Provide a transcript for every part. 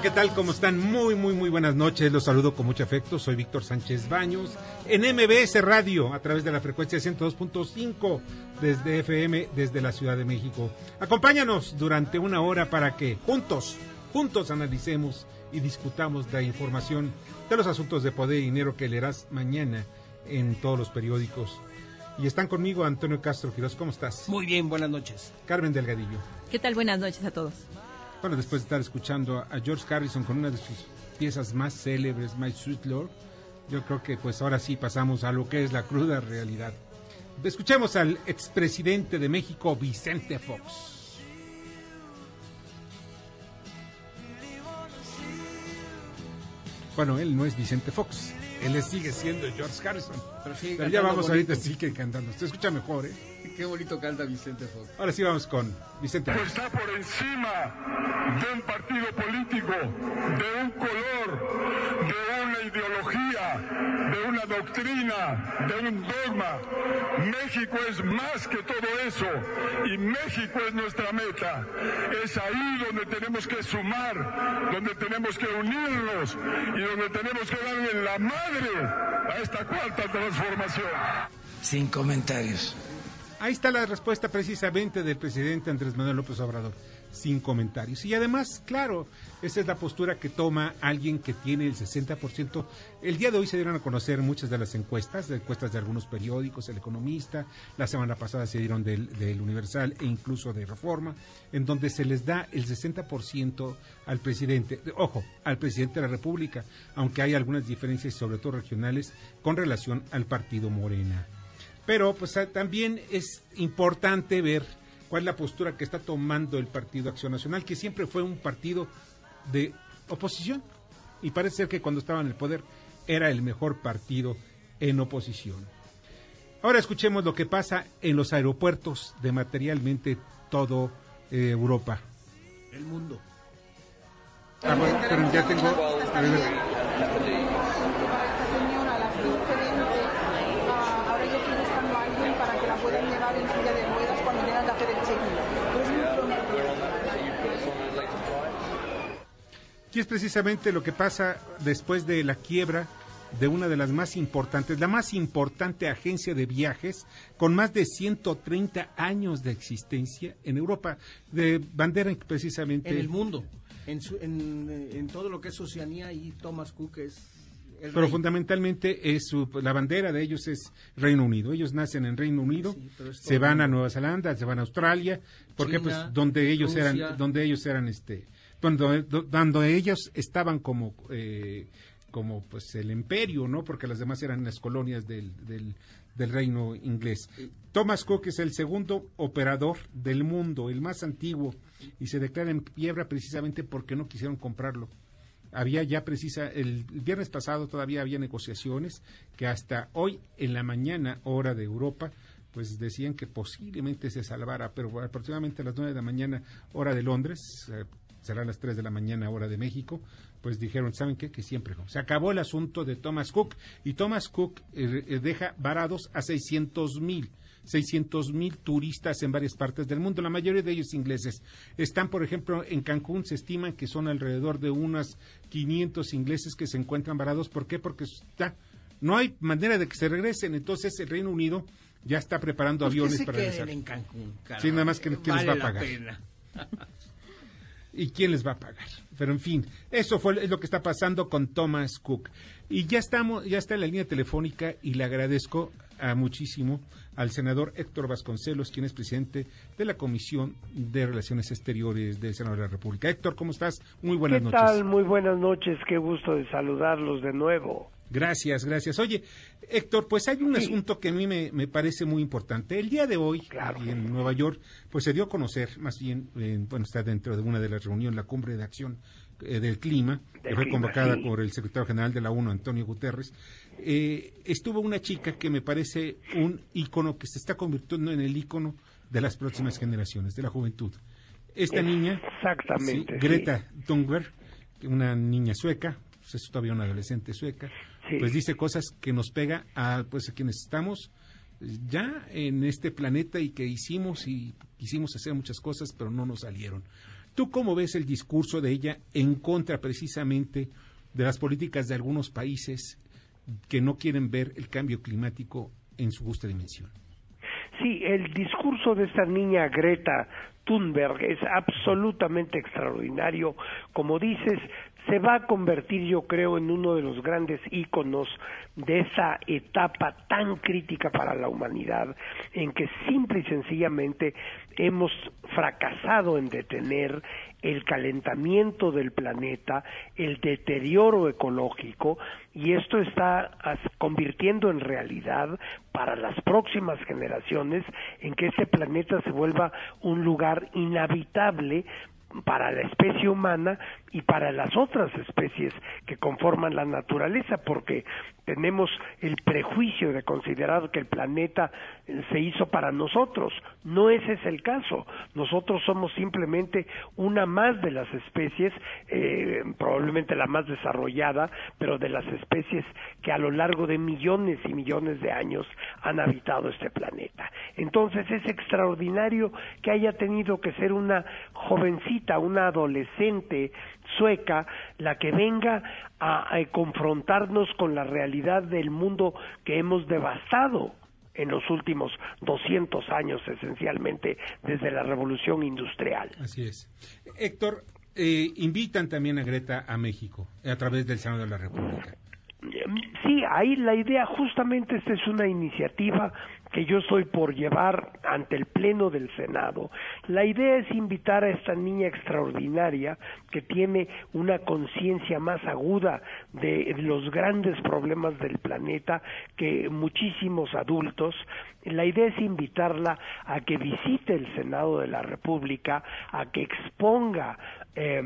Hola, ¿qué tal? ¿Cómo están? Muy, muy, muy buenas noches. Los saludo con mucho afecto. Soy Víctor Sánchez Baños en MBS Radio a través de la frecuencia 102.5 desde FM desde la Ciudad de México. Acompáñanos durante una hora para que juntos, juntos analicemos y discutamos la información de los asuntos de poder y dinero que leerás mañana en todos los periódicos. Y están conmigo Antonio Castro Quiroz. ¿Cómo estás? Muy bien, buenas noches. Carmen Delgadillo. ¿Qué tal? Buenas noches a todos. Bueno, después de estar escuchando a George Harrison con una de sus piezas más célebres, My Sweet Lord, yo creo que pues ahora sí pasamos a lo que es la cruda realidad. Escuchemos al expresidente de México, Vicente Fox. Bueno, él no es Vicente Fox, él sigue siendo George Harrison. Pero, Pero ya vamos ahorita, sí que cantando. Se escucha mejor, ¿eh? Qué bonito canta Vicente Fox. Ahora sí vamos con Vicente Fox. está por encima de un partido político, de un color, de una ideología, de una doctrina, de un dogma. México es más que todo eso y México es nuestra meta. Es ahí donde tenemos que sumar, donde tenemos que unirnos y donde tenemos que darle la madre a esta cuarta transformación. Sin comentarios. Ahí está la respuesta precisamente del presidente Andrés Manuel López Obrador, sin comentarios. Y además, claro, esa es la postura que toma alguien que tiene el 60%. El día de hoy se dieron a conocer muchas de las encuestas, encuestas de algunos periódicos, El Economista, la semana pasada se dieron del, del Universal e incluso de Reforma, en donde se les da el 60% al presidente, ojo, al presidente de la República, aunque hay algunas diferencias, sobre todo regionales, con relación al partido Morena. Pero pues también es importante ver cuál es la postura que está tomando el Partido Acción Nacional, que siempre fue un partido de oposición. Y parece ser que cuando estaba en el poder era el mejor partido en oposición. Ahora escuchemos lo que pasa en los aeropuertos de materialmente todo eh, Europa. El mundo. Ah, bueno, pero ya tengo... a ver, señora, la diferente. Ah, ahora yo estoy buscando a alguien para que la puedan llevar en silla de ruedas cuando tengan que hacer el check-in. Pero es muy pronto. Y es precisamente lo que pasa después de la quiebra de una de las más importantes, la más importante agencia de viajes con más de 130 años de existencia en Europa, de bandera precisamente. En el mundo. En, su- en, en todo lo que es Oceanía y Thomas Cook es el Pero rey. fundamentalmente es su- la bandera de ellos es Reino Unido. Ellos nacen en Reino Unido, Sí, se van a Nueva Zelanda, se van a Australia, porque China, pues donde ellos Rusia. eran, donde ellos eran este, cuando cuando ellos estaban como eh, como pues el imperio, ¿no? Porque las demás eran las colonias del, del, del reino inglés. Thomas Cook es el segundo operador del mundo, el más antiguo, y se declara en quiebra precisamente porque no quisieron comprarlo había ya precisa, el viernes pasado todavía había negociaciones que hasta hoy en la mañana, hora de Europa, pues decían que posiblemente se salvara, pero aproximadamente a las 9 de la mañana, hora de Londres, eh, serán las 3 de la mañana, hora de México, pues dijeron, ¿saben qué? Que siempre no. Se acabó el asunto de Thomas Cook y Thomas Cook eh, eh, deja varados a 600 mil. 600 mil turistas en varias partes del mundo, la mayoría de ellos ingleses. Están, por ejemplo, en Cancún, se estiman que son alrededor de unas 500 ingleses que se encuentran varados. ¿Por qué? Porque ya no hay manera de que se regresen. Entonces el Reino Unido ya está preparando Pues que aviones se para regresar. en Cancún. Sí, nada más que- ¿quién les va a la pagar? pena. ¿Y quién les va a pagar? Pero en fin, eso fue es lo que está pasando con Thomas Cook. Y ya estamos, ya está en la línea telefónica y le agradezco a muchísimo al senador Héctor Vasconcelos, quien es presidente de la Comisión de Relaciones Exteriores del Senado de la República. Héctor, ¿cómo estás? Muy buenas ¿Qué noches. tal? Muy buenas noches, qué gusto de saludarlos de nuevo. Gracias, gracias. Oye, Héctor, pues hay un asunto que a mí me, me, parece muy importante. El día de hoy, Claro. en Nueva York, pues se dio a conocer, más bien, eh, bueno, está dentro de una de las reuniones, la cumbre de acción eh, del clima, que fue clima, convocada sí. por el secretario general de la ONU, Antonio Guterres. Eh, estuvo una chica que me parece un ícono que se está convirtiendo en el ícono de las próximas generaciones, de la juventud. Esta niña, Exactamente, sí. Greta Thunberg, una niña sueca, pues es todavía una adolescente sueca, Sí. pues dice cosas que nos pega a pues a quienes estamos ya en este planeta y que hicimos y quisimos hacer muchas cosas pero no nos salieron. ¿Tú cómo ves el discurso de ella en contra precisamente de las políticas de algunos países que no quieren ver el cambio climático en su justa dimensión? Sí, el discurso de esta niña Greta Thunberg es absolutamente extraordinario. Como dices, se va a convertir, yo creo, en uno de los grandes íconos de esa etapa tan crítica para la humanidad, en que simple y sencillamente hemos fracasado en detener el calentamiento del planeta, el deterioro ecológico, y esto está convirtiendo en realidad para las próximas generaciones en que este planeta se vuelva un lugar inhabitable para la especie humana y para las otras especies que conforman la naturaleza, porque tenemos el prejuicio de considerar que el planeta eh, se hizo para nosotros. No ese es el caso. Nosotros somos simplemente una más de las especies, eh, probablemente la más desarrollada, pero de las especies que a lo largo de millones y millones de años han habitado este planeta. Entonces es extraordinario que haya tenido que ser una jovencita, una adolescente sueca, la que venga a, a confrontarnos con la realidad del mundo que hemos devastado en los últimos 200 años, esencialmente desde la revolución industrial. Así es. Héctor, eh, invitan también a Greta a México a través del Senado de la República. Sí, ahí la idea, justamente esta es una iniciativa que yo estoy por llevar ante el Pleno del Senado. La idea es invitar a esta niña extraordinaria que tiene una conciencia más aguda de los grandes problemas del planeta que muchísimos adultos. La idea es invitarla a que visite el Senado de la República, a que exponga eh,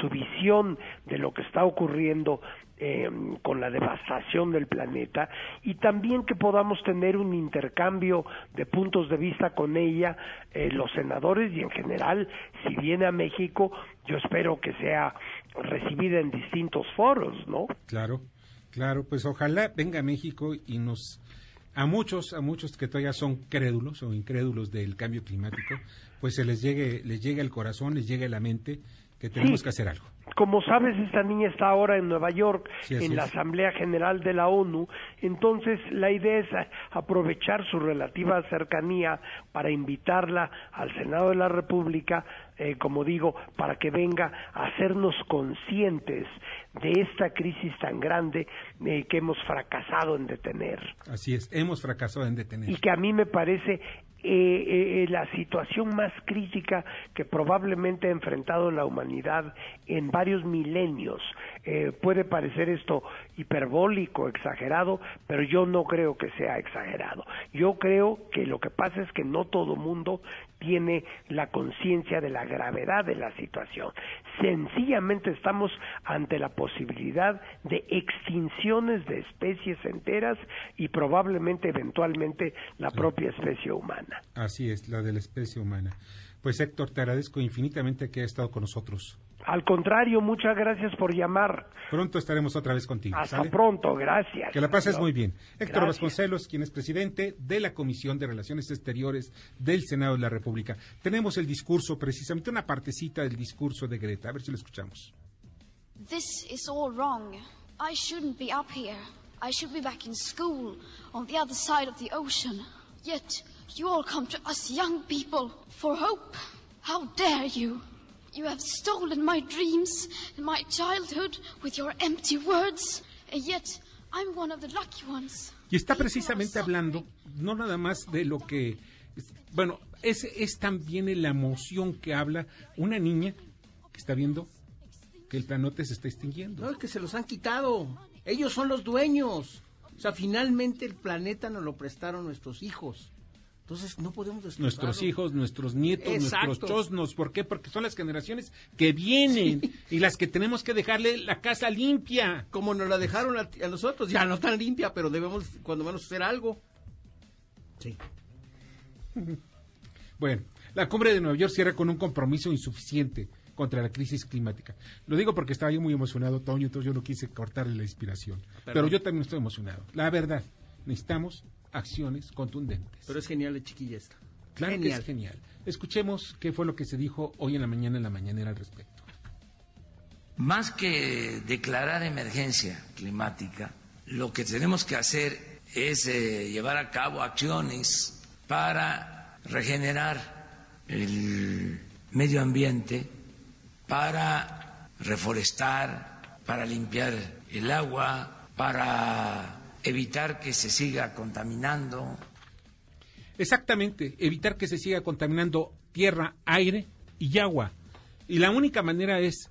su visión de lo que está ocurriendo eh, con la devastación del planeta y también que podamos tener un intercambio de puntos de vista con ella, eh, los senadores y en general, si viene a México, yo espero que sea recibida en distintos foros, ¿no? Claro, claro, pues ojalá venga a México y nos a muchos, a muchos que todavía son crédulos o incrédulos del cambio climático, pues se les llegue, les llegue al corazón, les llegue a la mente que tenemos Sí. que hacer algo. Como sabes, esta niña está ahora en Nueva York, Sí, en la. Asamblea General de la ONU, entonces la idea es a- aprovechar su relativa cercanía para invitarla al Senado de la República, eh, como digo, para que venga a hacernos conscientes de esta crisis tan grande eh, que hemos fracasado en detener Así es, hemos fracasado en detener. y que a mí me parece eh, eh, la situación más crítica que probablemente ha enfrentado la humanidad en varios milenios. Eh, puede parecer esto hiperbólico, exagerado, pero yo no creo que sea exagerado. Yo creo que lo que pasa es que no todo mundo tiene la conciencia de la gravedad de la situación. Sencillamente estamos ante la posibilidad de extinciones de especies enteras y probablemente eventualmente la propia especie humana. Así es, la de la especie humana. Pues Héctor, te agradezco infinitamente que hayas estado con nosotros. Al contrario, muchas gracias por llamar. Pronto estaremos otra vez contigo. Hasta ¿sale? pronto, gracias. Que la pases muy bien. Héctor gracias. Vasconcelos, quien es presidente de la Comisión de Relaciones Exteriores del Senado de la República. Tenemos el discurso, precisamente una partecita del discurso de Greta. A ver si lo escuchamos. This is all wrong. I shouldn't be up here. I should be back in school on the other side of the ocean. Yet you all come to us young people for hope. How dare you? You have stolen my dreams and my childhood with your empty words. And yet I'm one of the lucky ones. Y está precisamente hablando no nada más de lo que, bueno, es, es también la emoción que habla una niña que está viendo que el planeta se está extinguiendo. No, es que se los han quitado. Ellos son los dueños. O sea, finalmente el planeta nos lo prestaron nuestros hijos. Entonces no podemos destruirlo. Nuestros hijos, nuestros nietos, Exacto. nuestros chosnos. ¿Por qué? Porque son las generaciones que vienen y las que tenemos que dejarle la casa limpia. Como nos la dejaron a, a nosotros, ya no tan limpia, pero debemos cuando menos hacer algo. Sí. Bueno, la cumbre de Nueva York cierra con un compromiso insuficiente contra la crisis climática. Lo digo porque estaba yo muy emocionado, Toño, entonces yo no quise cortarle la inspiración. Pero yo también estoy emocionado. La verdad, necesitamos acciones contundentes. Pero es genial la chiquilla esta. Claro genial. que es genial. Escuchemos qué fue lo que se dijo hoy en la mañana en la mañanera al respecto. Más que declarar emergencia climática, lo que tenemos que hacer es eh, llevar a cabo acciones para regenerar el medio ambiente, para reforestar, para limpiar el agua, para evitar que se siga contaminando. Exactamente, evitar que se siga contaminando tierra, aire y agua. Y la única manera es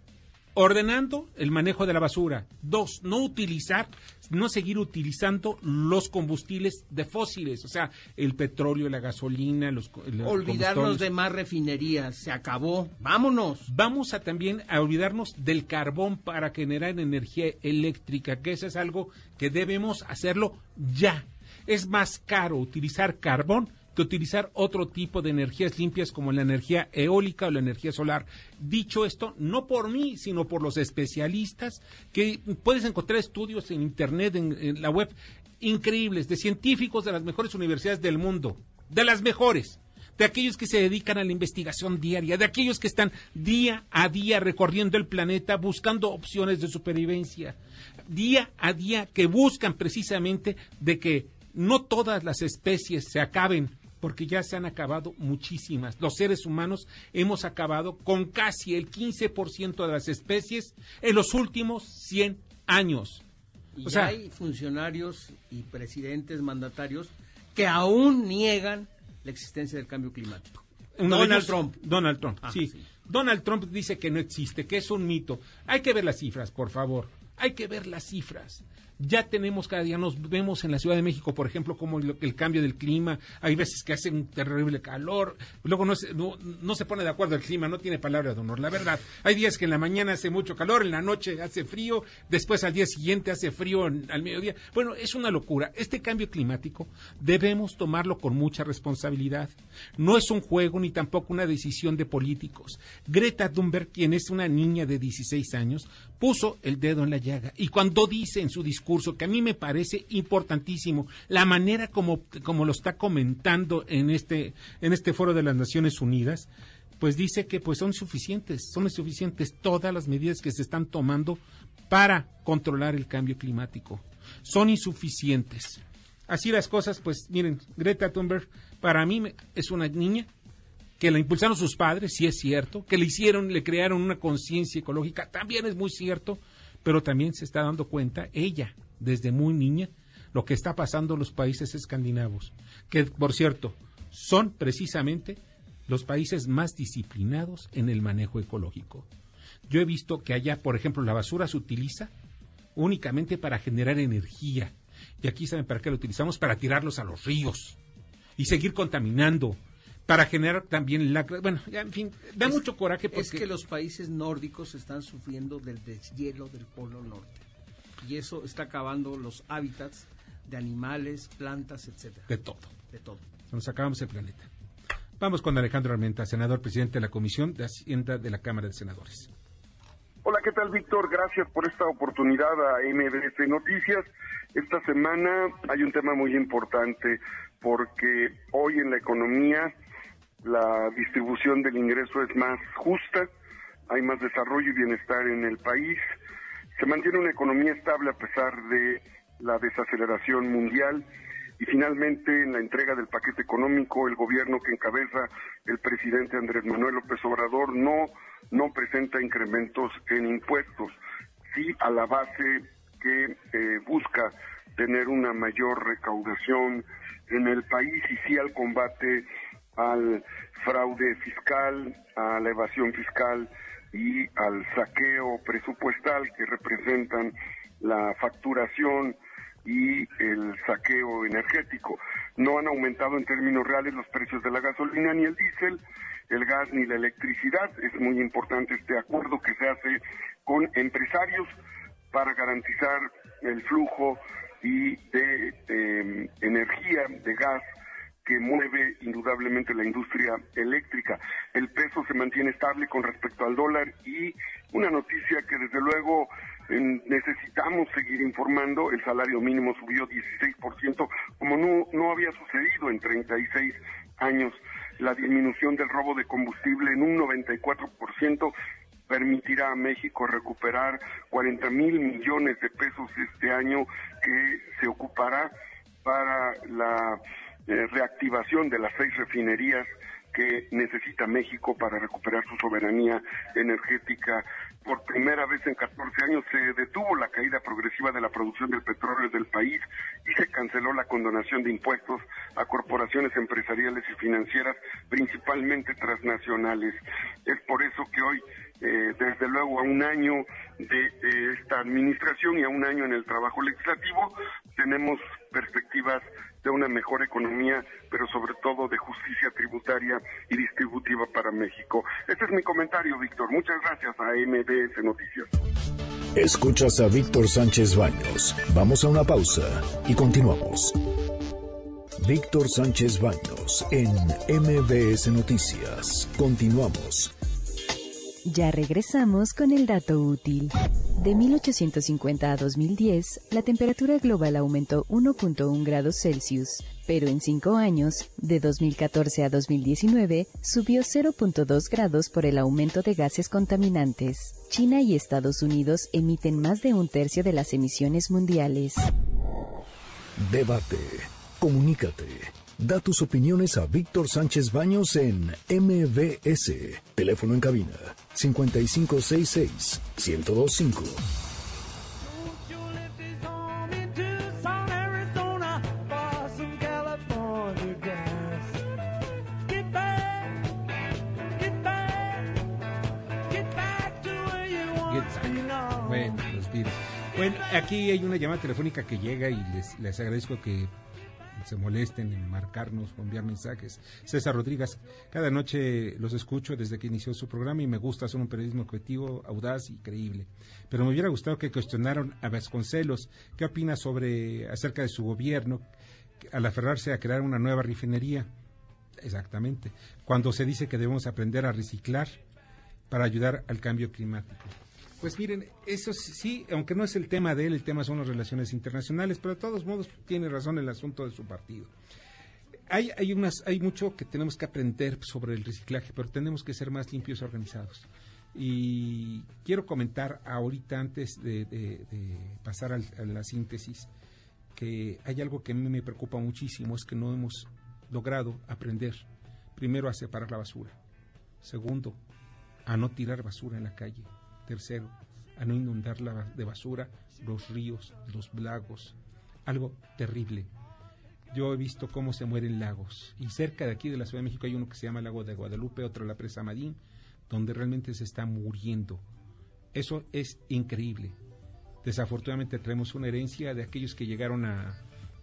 ordenando el manejo de la basura. Dos, no utilizar, no seguir utilizando los combustibles de fósiles, o sea, el petróleo, la gasolina, los, los Olvidarnos de más refinerías. Se acabó. Vámonos. Vamos a también a olvidarnos del carbón para generar energía eléctrica, que eso es algo que debemos hacerlo ya. Es más caro utilizar carbón que utilizar otro tipo de energías limpias como la energía eólica o la energía solar. Dicho esto, no por mí, sino por los especialistas, que puedes encontrar estudios en Internet, en, en la web, increíbles, de científicos de las mejores universidades del mundo, de las mejores de aquellos que se dedican a la investigación diaria, de aquellos que están día a día recorriendo el planeta buscando opciones de supervivencia, día a día que buscan precisamente de que no todas las especies se acaben, porque ya se han acabado muchísimas. Los seres humanos hemos acabado con casi el 15% de las especies en los últimos 100 años. Y O sea- hay funcionarios y presidentes mandatarios que aún niegan la existencia del cambio climático. Donald ellos, Trump. Donald Trump, Ah, sí. sí. Donald Trump dice que no existe, que es un mito. Hay que ver las cifras, por favor. Hay que ver las cifras. Ya tenemos cada día, nos vemos en la Ciudad de México, por ejemplo, como el, cambio del clima. Hay veces que hace un terrible calor. Luego no se, no, se pone de acuerdo el clima, no tiene palabra de honor. La verdad, hay días que en la mañana hace mucho calor, en la noche hace frío, después al día siguiente hace frío al mediodía. Bueno, es una locura. Este cambio climático debemos tomarlo con mucha responsabilidad. No es un juego ni tampoco una decisión de políticos. Greta Thunberg, quien es una niña de 16 años, puso el dedo en la llaga. Y cuando dice en su discurso, que a mí me parece importantísimo, la manera como, como lo está comentando en este, en este foro de las Naciones Unidas, pues dice que pues son suficientes, son insuficientes todas las medidas que se están tomando para controlar el cambio climático. Son insuficientes. Así las cosas, pues miren, Greta Thunberg para mí es una niña que la impulsaron sus padres, sí es cierto, que le hicieron, le crearon una conciencia ecológica, también es muy cierto, pero también se está dando cuenta ella, desde muy niña, lo que está pasando en los países escandinavos, que por cierto, son precisamente los países más disciplinados en el manejo ecológico. Yo he visto que allá, por ejemplo, la basura se utiliza únicamente para generar energía. Y aquí saben para qué lo utilizamos, para tirarlos a los ríos y seguir contaminando, para generar también lacra. Bueno, ya, en fin, da Es- mucho coraje porque Es que los países nórdicos están sufriendo del deshielo del Polo Norte. Y eso está acabando los hábitats de animales, plantas, etcétera. de todo. De todo. Nos acabamos el planeta. Vamos con Alejandro Armenta, senador presidente de la Comisión de Hacienda de la Cámara de Senadores. Hola, ¿qué tal, Víctor? Gracias por esta oportunidad a MBS Noticias. Esta semana hay un tema muy importante porque hoy en la economía la distribución del ingreso es más justa, hay más desarrollo y bienestar en el país, se mantiene una economía estable a pesar de la desaceleración mundial y finalmente en la entrega del paquete económico el gobierno que encabeza el presidente Andrés Manuel López Obrador no no presenta incrementos en impuestos sí a la base que eh, busca tener una mayor recaudación en el país y sí al combate al fraude fiscal, a la evasión fiscal y al saqueo presupuestal que representan la facturación y el saqueo energético. No han aumentado en términos reales los precios de la gasolina ni el diésel, el gas ni la electricidad. Es muy importante este acuerdo que se hace con empresarios para garantizar el flujo y de em, energía, de gas, que mueve indudablemente la industria eléctrica. El peso se mantiene estable con respecto al dólar y una noticia que desde luego necesitamos seguir informando, el salario mínimo subió 16%, como no, no había sucedido en 36 años. La disminución del robo de combustible en un 94% permitirá a México recuperar 40 mil millones de pesos este año que se ocupará para la eh, reactivación de las seis refinerías que necesita México para recuperar su soberanía energética. Por primera vez en 14 años se detuvo la caída progresiva de la producción del petróleo del país y se canceló la condonación de impuestos a corporaciones empresariales y financieras, principalmente transnacionales. Es por eso que hoy eh, desde luego a un año de, esta administración y a un año en el trabajo legislativo, tenemos perspectivas de una mejor economía, pero sobre todo de justicia tributaria y distributiva para México. Este es mi comentario, Víctor. Muchas gracias a MBS Noticias. Escuchas a Víctor Sánchez Baños. Vamos a una pausa y continuamos. Víctor Sánchez Baños en MBS Noticias. Continuamos. Ya regresamos con el dato útil. De 1850 a 2010, la temperatura global aumentó 1.1 grados Celsius, pero en cinco años, de 2014 a 2019, subió 0.2 grados por el aumento de gases contaminantes. China y Estados Unidos emiten más de un tercio de las emisiones mundiales. Debate. Comunícate. Da tus opiniones a Víctor Sánchez Baños en MBS. Teléfono en cabina 5566 1025. Bueno, aquí hay una llamada telefónica que llega y les, les agradezco que se molesten en marcarnos o enviar mensajes. César Rodríguez, cada noche los escucho desde que inició su programa y me gusta hacer un periodismo objetivo, audaz y creíble. Pero me hubiera gustado que cuestionaran a Vasconcelos qué opina sobre acerca de su gobierno al aferrarse a crear una nueva refinería. Exactamente. Cuando se dice que debemos aprender a reciclar para ayudar al cambio climático. Pues miren, eso sí, aunque no es el tema de él, el tema son las relaciones internacionales, pero de todos modos tiene razón el asunto de su partido. Hay, hay, mucho que tenemos que aprender sobre el reciclaje, pero tenemos que ser más limpios y organizados. Y quiero comentar ahorita, antes de, pasar a la síntesis, que hay algo que a mí me preocupa muchísimo, es que no hemos logrado aprender, primero, a separar la basura, segundo, a no tirar basura en la calle, Tercero, a no inundar de basura los ríos, los lagos. Algo terrible. Yo he visto cómo se mueren lagos. Y cerca de aquí de la Ciudad de México hay uno que se llama Lago de Guadalupe, otro la presa Madín, donde realmente se está muriendo. Eso es increíble. Desafortunadamente traemos una herencia de aquellos que llegaron a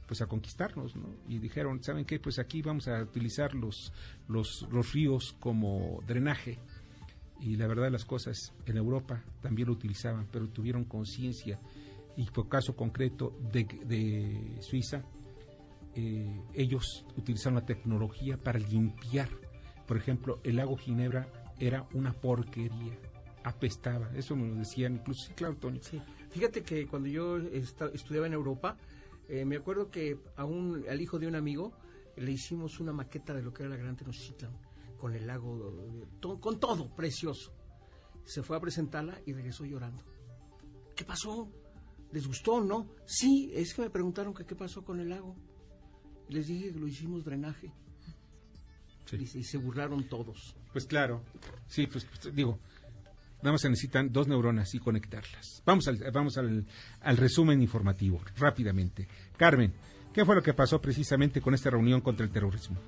pues a conquistarnos, ¿no? Y dijeron, ¿saben qué? Pues aquí vamos a utilizar los, los ríos como drenaje y la verdad de las cosas, en Europa también lo utilizaban, pero tuvieron conciencia. Y por caso concreto de, Suiza, eh, ellos utilizaron la tecnología para limpiar. Por ejemplo, el lago Ginebra era una porquería, apestaba. Eso me lo decían incluso. Sí, claro, Tony. Sí. Fíjate que cuando yo estudiaba en Europa, eh, me acuerdo que a un, al hijo de un amigo le hicimos una maqueta de lo que era la Gran Tenochtitlan con el lago, con todo, precioso. Se fue a presentarla y regresó llorando. ¿Qué pasó? ¿Les gustó, no? Sí, es que me preguntaron que qué pasó con el lago. Les dije que lo hicimos drenaje. Y, se burlaron todos. Pues claro, sí, pues digo, Nada más se necesitan dos neuronas y conectarlas. Vamos al, vamos al, al resumen informativo, rápidamente. Carmen, ¿qué fue lo que pasó precisamente con esta reunión contra el terrorismo?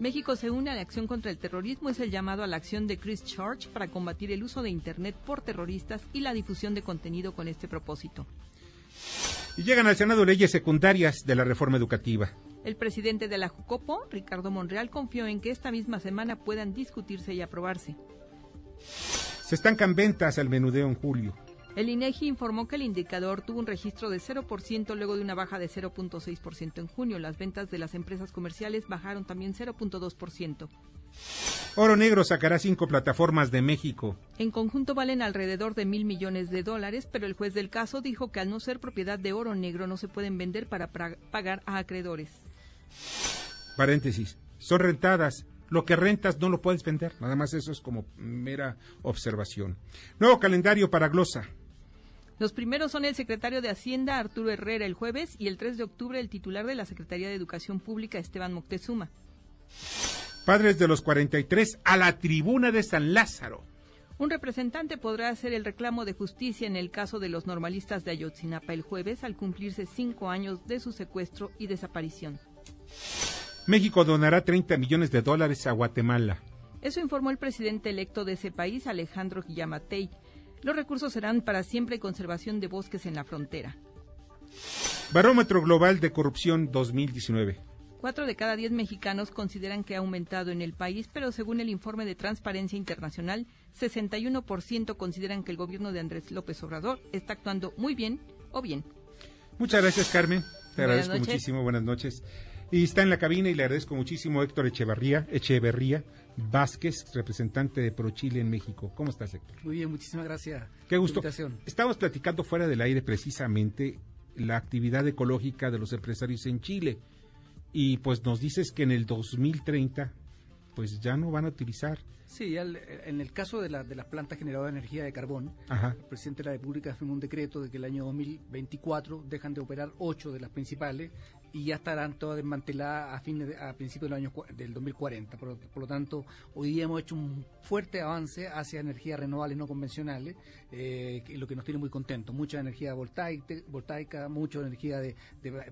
México se une a la acción contra el terrorismo, es el llamado a la acción de Chris Church para combatir el uso de Internet por terroristas y la difusión de contenido con este propósito. Y llegan al Senado leyes secundarias de la reforma educativa. El presidente de la Jucopo, Ricardo Monreal, confió en que esta misma semana puedan discutirse y aprobarse. Se estancan ventas al menudeo en julio. El INEGI informó que el indicador tuvo un registro de 0% luego de una baja de 0.6% en junio. Las ventas de las empresas comerciales bajaron también 0.2%. Oro Negro sacará cinco plataformas de México. En conjunto valen alrededor de mil millones de dólares, pero el juez del caso dijo que al no ser propiedad de Oro Negro no se pueden vender para pagar a acreedores. Paréntesis. Son rentadas. Lo que rentas no lo puedes vender. Nada más eso es como mera observación. Nuevo calendario para Glosa. Los primeros son el secretario de Hacienda, Arturo Herrera, el jueves, y el 3 de octubre el titular de la Secretaría de Educación Pública, Esteban Moctezuma. Padres de los 43 a la tribuna de San Lázaro. Un representante podrá hacer el reclamo de justicia en el caso de los normalistas de Ayotzinapa el jueves al cumplirse cinco años de su secuestro y desaparición. México donará 30 millones de dólares a Guatemala. Eso informó el presidente electo de ese país, Alejandro Guillamatei. Los recursos serán para siempre conservación de bosques en la frontera. Barómetro Global de Corrupción 2019. Cuatro de cada diez mexicanos consideran que ha aumentado en el país, pero según el informe de Transparencia Internacional, 61% consideran que el gobierno de Andrés López Obrador está actuando muy bien o bien. Muchas gracias, Carmen. Te agradezco muchísimo. Buenas noches. Y está en la cabina y le agradezco muchísimo Héctor Echeverría, Echeverría Vázquez, representante de ProChile en México. ¿Cómo estás, Héctor? Muy bien, muchísimas gracias. Qué gusto. Estamos platicando fuera del aire precisamente la actividad ecológica de los empresarios en Chile. Y pues nos dices que en el 2030 pues ya no van a utilizar. Sí, en el caso de, la, de las plantas generadoras de energía de carbón, el presidente de la República firmó un decreto de que el año 2024 dejan de operar ocho de las principales y ya estarán todas desmanteladas a fines a principios del año del 2040. Por, lo tanto, hoy día hemos hecho un fuerte avance hacia energías renovables no convencionales, eh, lo que nos tiene muy contentos. Mucha energía voltaica, voltaica mucha energía de,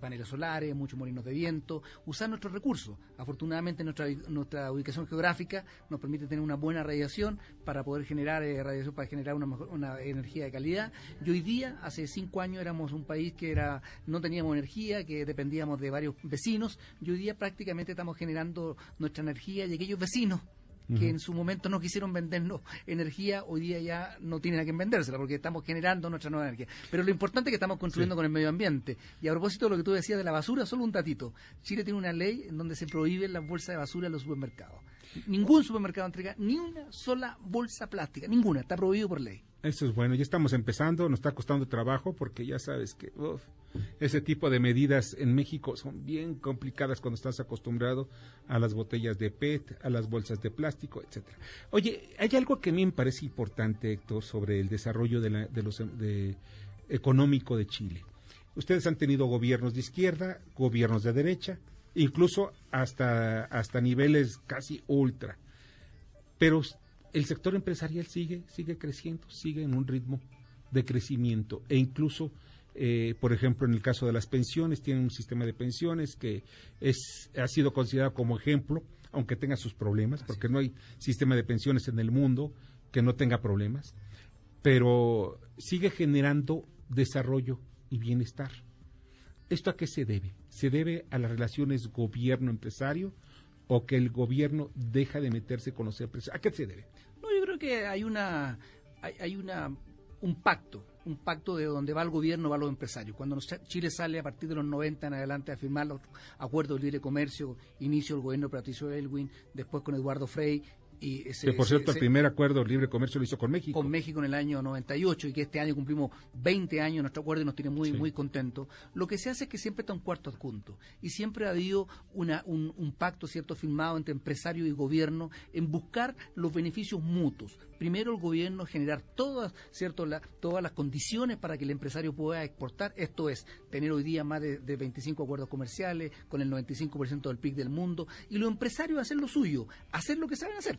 paneles solares, muchos molinos de viento, usar nuestros recursos. Afortunadamente, nuestra, ubicación geográfica nos permite tener una buena radiación para poder generar eh, radiación, para generar una, una energía de calidad. Y hoy día, hace cinco años, éramos un país que era no teníamos energía, que dependíamos de varios vecinos y hoy día prácticamente estamos generando nuestra energía y aquellos vecinos que en su momento no quisieron vendernos energía, hoy día ya no tienen a quien vendérsela porque estamos generando nuestra nueva energía. Pero lo importante es que estamos construyendo con el medio ambiente. Y a propósito de lo que tú decías de la basura, solo un datito. Chile tiene una ley en donde se prohíben las bolsas de basura en los supermercados. Ningún supermercado entrega ni una sola bolsa plástica, ninguna, está prohibido por ley. Eso es bueno, ya estamos empezando, nos está costando trabajo porque ya sabes que ese tipo de medidas en México son bien complicadas cuando estás acostumbrado a las botellas de PET, a las bolsas de plástico, etcétera. Oye, hay algo que a mí me parece importante, Héctor, sobre el desarrollo de, los de, económico de Chile. Ustedes han tenido gobiernos de izquierda, gobiernos de derecha, incluso hasta, hasta niveles casi ultra. Pero el sector empresarial sigue, sigue creciendo, sigue en un ritmo de crecimiento e incluso, eh, por ejemplo, en el caso de las pensiones, tienen un sistema de pensiones que es, ha sido considerado como ejemplo, aunque tenga sus problemas, porque no hay sistema de pensiones en el mundo que no tenga problemas, pero sigue generando desarrollo y bienestar. ¿Esto a qué se debe? ¿Se debe a las relaciones gobierno-empresario o que el gobierno deja de meterse con los empresarios? ¿A qué se debe? Que hay una hay, una un pacto, un pacto de donde va el gobierno, va los empresarios. Cuando Chile sale a partir de los 90 en adelante a firmar los acuerdos de libre comercio, inicio el gobierno de Patricio Elwin, después con Eduardo Frey, que por cierto, el primer acuerdo de libre comercio lo hizo con México. Con México en el año 98 y que este año cumplimos 20 años nuestro acuerdo y nos tiene muy, muy contentos. Lo que se hace es que siempre está un cuarto adjunto y siempre ha habido una, un, pacto cierto firmado entre empresario y gobierno en buscar los beneficios mutuos. Primero el gobierno generar todas, cierto, todas las condiciones para que el empresario pueda exportar. Esto es tener hoy día más de, de 25 acuerdos comerciales con el 95% del PIB del mundo y los empresarios hacer lo suyo, hacer lo que saben hacer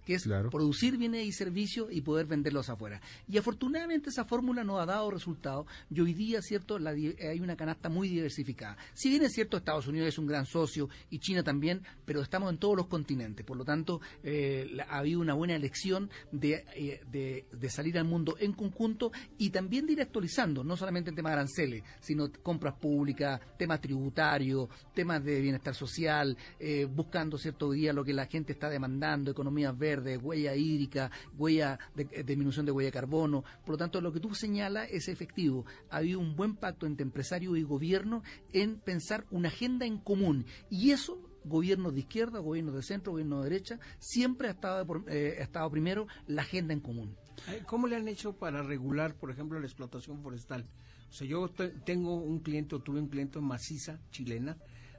que es producir bienes y servicios y poder venderlos afuera. Y afortunadamente esa fórmula no ha dado resultado y hoy día, ¿cierto?, hay una canasta muy diversificada. Si bien es cierto, Estados Unidos es un gran socio y China también, pero estamos en todos los continentes. Por lo tanto, eh, ha habido una buena elección eh, de, de, salir al mundo en conjunto y también de ir actualizando, no solamente en temas de aranceles, sino compras públicas, temas tributarios, temas de bienestar social, eh, buscando, ¿cierto?, hoy día lo que la gente está demandando, economías verdes de huella hídrica, huella de, eh, disminución de huella de carbono. Por lo tanto, lo que tú señalas es efectivo. Ha habido un buen pacto entre empresarios y gobierno en pensar una agenda en común. Y eso gobiernos de izquierda, gobiernos de centro, gobiernos de derecha, siempre ha estado, eh, ha estado primero la agenda en común. Eh, ¿Cómo le han hecho para regular, por ejemplo, la explotación forestal? O sea, yo tengo un cliente o tuve un cliente maciza chilena,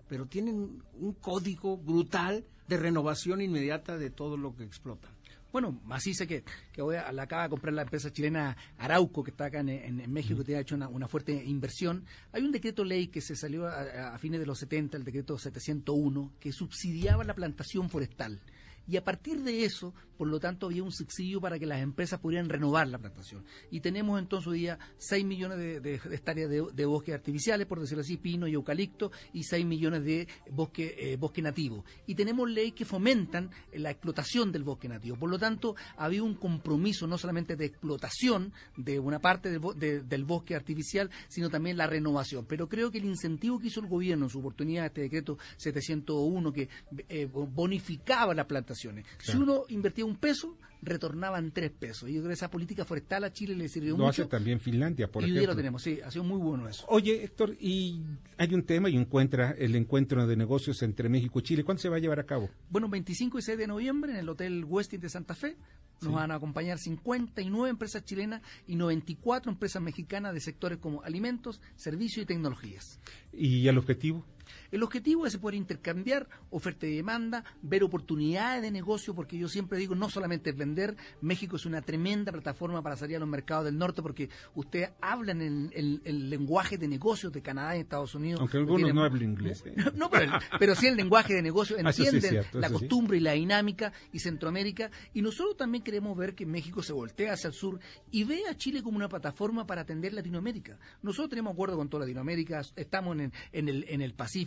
pero tienen un código brutal de renovación inmediata de todo lo que explotan. Bueno, así sé que, que voy a, la acaba de comprar la empresa chilena Arauco, que está acá en, México, que ha hecho una, fuerte inversión. Hay un decreto ley que se salió a, a, fines de los 70, el decreto 701, que subsidiaba la plantación forestal. Y a partir de eso, por lo tanto, había un subsidio para que las empresas pudieran renovar la plantación. Y tenemos entonces hoy día 6 millones de, hectáreas de, bosques artificiales, por decirlo así, pino y eucalipto, y 6 millones de bosque, eh, bosque nativo. Y tenemos leyes que fomentan la explotación del bosque nativo. Por lo tanto, había un compromiso no solamente de explotación de una parte del, bosque artificial, sino también la renovación. Pero creo que el incentivo que hizo el gobierno en su oportunidad, este decreto 701, que eh, bonificaba las plantaciones. Si uno invertía un un peso, retornaban tres pesos. Y yo creo que esa política forestal a Chile le sirvió mucho. Lo hace también Finlandia, por ejemplo. Y lo tenemos, sí, ha sido muy bueno eso. Oye, Héctor, y hay un tema y encuentra el encuentro de negocios entre México y Chile. ¿Cuándo se va a llevar a cabo? Bueno, 25 y 6 de noviembre en el Hotel Westin de Santa Fe. Nos van a acompañar 59 empresas chilenas y 94 empresas mexicanas de sectores como alimentos, servicios y tecnologías. ¿Y el objetivo? El objetivo es poder intercambiar oferta y demanda, ver oportunidades de negocio, porque yo siempre digo, no solamente es vender, México es una tremenda plataforma para salir a los mercados del norte, porque ustedes hablan el, el, lenguaje de negocios de Canadá y Estados Unidos. Aunque algunos no hablan inglés. ¿eh? No, pero, sí el lenguaje de negocios, entienden la costumbre y la dinámica, y Centroamérica, y nosotros también queremos ver que México se voltea hacia el sur y ve a Chile como una plataforma para atender Latinoamérica. Nosotros tenemos acuerdo con toda Latinoamérica, estamos en, en, el, en el Pacífico,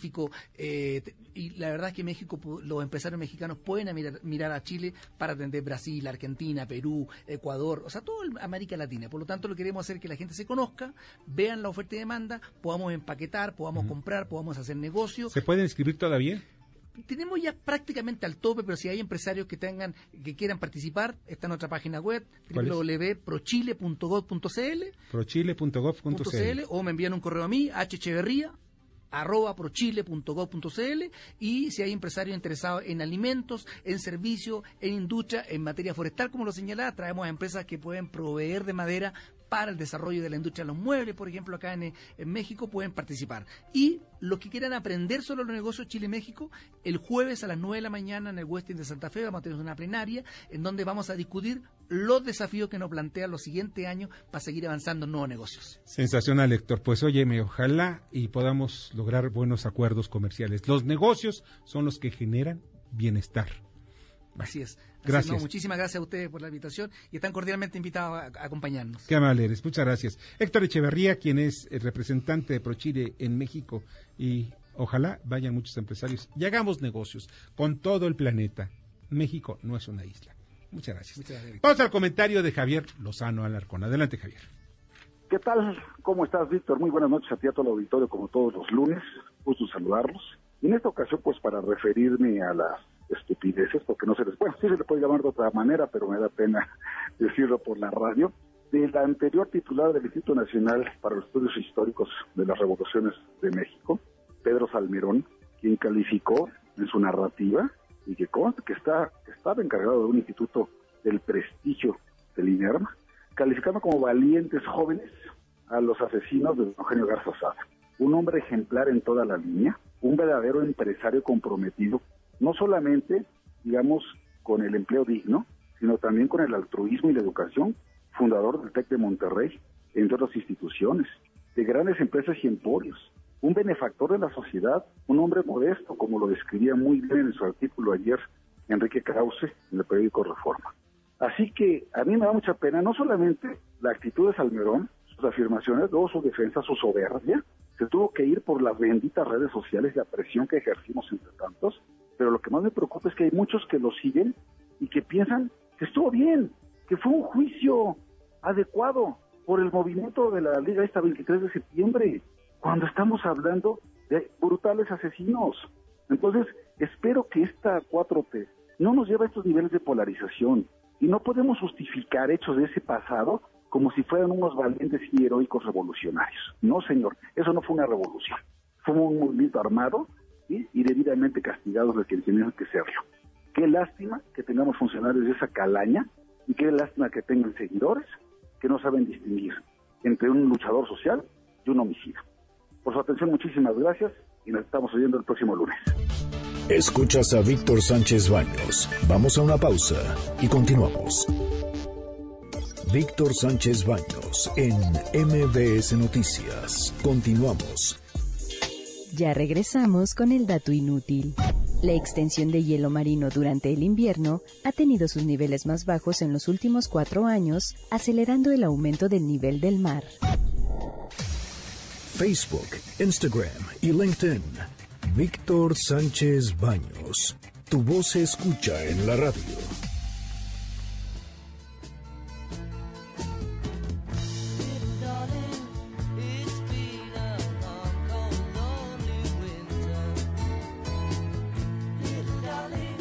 eh, y la verdad es que México, los empresarios mexicanos pueden mirar, a Chile para atender Brasil, Argentina, Perú, Ecuador, o sea, toda América Latina. Por lo tanto, lo queremos hacer que la gente se conozca, vean la oferta y demanda, podamos empaquetar, podamos comprar, podamos hacer negocios. ¿Se pueden inscribir todavía? tenemos ya prácticamente al tope, pero si hay empresarios que tengan que quieran participar, está en nuestra página web www.prochile.gov.cl prochile.gov.cl o me envían un correo a mí, hcheverría arroba prochile.gov.cl y si hay empresarios interesados en alimentos, en servicios, en industria, en materia forestal, como lo señalaba, traemos a empresas que pueden proveer de madera para el desarrollo de la industria de los muebles, por ejemplo, acá en, México, pueden participar. Y los que quieran aprender sobre los negocios Chile-México, el jueves a las 9 de la mañana en el Westin de Santa Fe vamos a tener una plenaria en donde vamos a discutir los desafíos que nos plantean los siguientes años para seguir avanzando en nuevos negocios. Sensacional, Héctor. Pues óyeme, ojalá y podamos lograr buenos acuerdos comerciales. Los negocios son los que generan bienestar. Así es. Gracias. muchísimas gracias a ustedes por la invitación y están cordialmente invitados a, acompañarnos. Qué amable eres. Muchas gracias. Héctor Echeverría, quien es el representante de ProChile en México y ojalá vayan muchos empresarios y hagamos negocios con todo el planeta. México no es una isla. Muchas gracias. Muchas gracias Vamos al comentario de Javier Lozano Alarcón. Adelante, Javier. ¿Qué tal? ¿Cómo estás, Víctor? Muy buenas noches a ti, a todo el auditorio, como todos los lunes. Gusto saludarlos. Y en esta ocasión, pues para referirme a las estupideces, porque no se les, bueno, sí se le puede llamar de otra manera, pero me da pena decirlo por la radio, de la anterior titular del Instituto Nacional para los Estudios Históricos de las Revoluciones de México, Pedro Salmerón, quien calificó en su narrativa y que que está, estaba encargado de un instituto del prestigio del INERM, calificando como valientes jóvenes a los asesinos de Eugenio Garza Sada. Un hombre ejemplar en toda la línea, un verdadero empresario comprometido no solamente, digamos, con el empleo digno, sino también con el altruismo y la educación, fundador del TEC de Monterrey, entre otras instituciones, de grandes empresas y emporios, un benefactor de la sociedad, un hombre modesto, como lo describía muy bien en su artículo ayer Enrique Krause en el periódico Reforma. Así que a mí me da mucha pena no solamente la actitud de Salmerón, sus afirmaciones, luego su defensa, su soberbia, se tuvo que ir por las benditas redes sociales la presión que ejercimos entre tantos, pero lo que más me preocupa es que hay muchos que lo siguen y que piensan que estuvo bien, que fue un juicio adecuado por el movimiento de la Liga esta 23 de septiembre, cuando estamos hablando de brutales asesinos. Entonces, espero que esta 4T no nos lleve a estos niveles de polarización y no podemos justificar hechos de ese pasado como si fueran unos valientes y heroicos revolucionarios. No, señor, eso no fue una revolución. Fue un movimiento armado y debidamente castigados de quien tenían que serlo. Qué lástima que tengamos funcionarios de esa calaña y qué lástima que tengan seguidores que no saben distinguir entre un luchador social y un homicida. Por su atención, muchísimas gracias y nos estamos oyendo el próximo lunes. Escuchas a Víctor Sánchez Baños. Vamos a una pausa y continuamos. Víctor Sánchez Baños en MBS Noticias. Continuamos. Ya regresamos con el dato inútil. La extensión de hielo marino durante el invierno ha tenido sus niveles más bajos en los últimos cuatro años, acelerando el aumento del nivel del mar. Facebook, Instagram y LinkedIn. Víctor Sánchez Baños. Tu voz se escucha en la radio.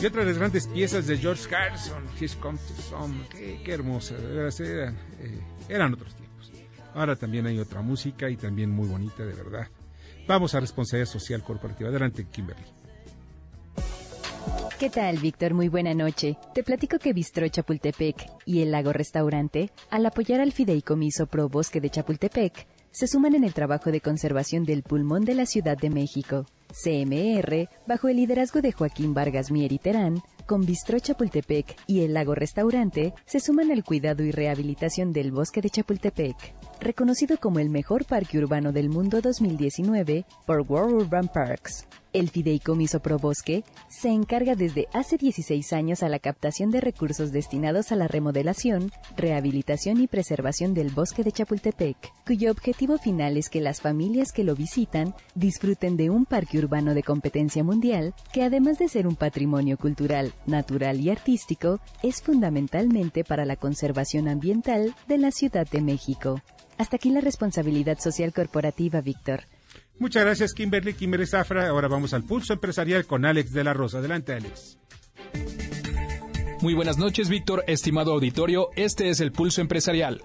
Y otra de las grandes piezas de George Harrison, His Come to Some, qué, qué hermosa, de verdad, eran, eh, eran otros tiempos. Ahora también hay otra música y también muy bonita, de verdad. Vamos a responsabilidad social corporativa. Adelante, Kimberly. ¿Qué tal, Víctor? Muy buena noche. Te platico que Bistro Chapultepec y el Lago Restaurante, al apoyar al Fideicomiso Pro Bosque de Chapultepec, se suman en el trabajo de conservación del pulmón de la Ciudad de México. CMR, bajo el liderazgo de Joaquín Vargas Mier y Terán, con Bistro Chapultepec y el Lago Restaurante, se suman al cuidado y rehabilitación del bosque de Chapultepec. Reconocido como el mejor parque urbano del mundo 2019 por World Urban Parks. El Fideicomiso Probosque se encarga desde hace 16 años a la captación de recursos destinados a la remodelación, rehabilitación y preservación del bosque de Chapultepec, cuyo objetivo final es que las familias que lo visitan disfruten de un parque urbano de competencia mundial que además de ser un patrimonio cultural, natural y artístico, es fundamentalmente para la conservación ambiental de la Ciudad de México. Hasta aquí la responsabilidad social corporativa, Víctor. Muchas gracias, Kimberly, Kimberly Zafra. Ahora vamos al pulso empresarial con Alex de la Rosa. Adelante, Alex. Muy buenas noches, Víctor, estimado auditorio. Este es el pulso empresarial.